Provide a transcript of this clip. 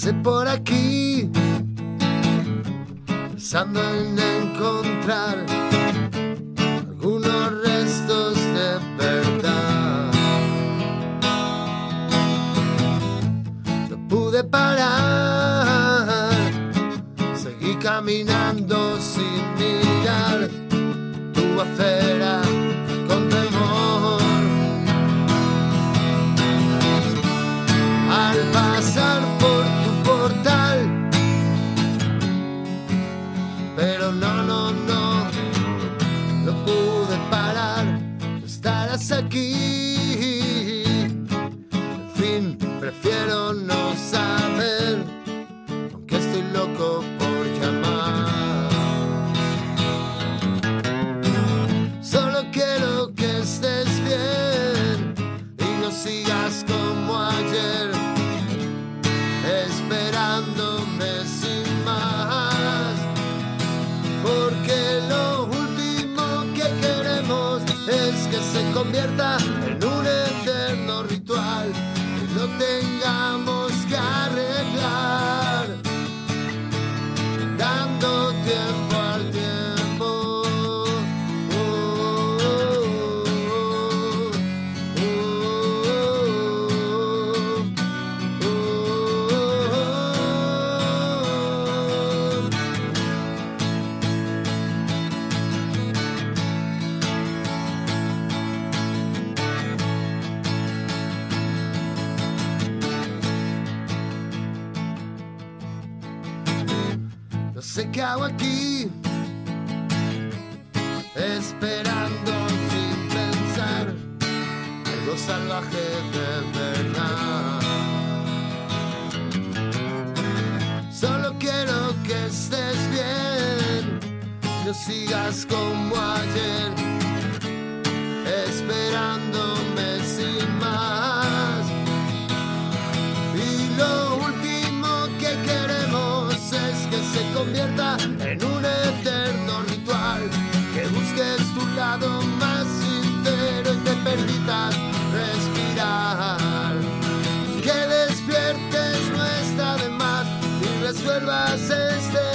Pasé por aquí, pensando en encontrar algunos restos de verdad. No pude parar, seguí caminando sin mirar tu acera pero no, no, no, no pude parar, estarás aquí. En fin, prefiero no saber, aunque estoy loco por llamar. Solo quiero que estés bien y no sigas como ayer, esperándome convierta No sé qué hago aquí, esperando sin pensar, algo salvaje de verdad. Solo quiero que estés bien, no sigas como ayer, esperándome resuelvas este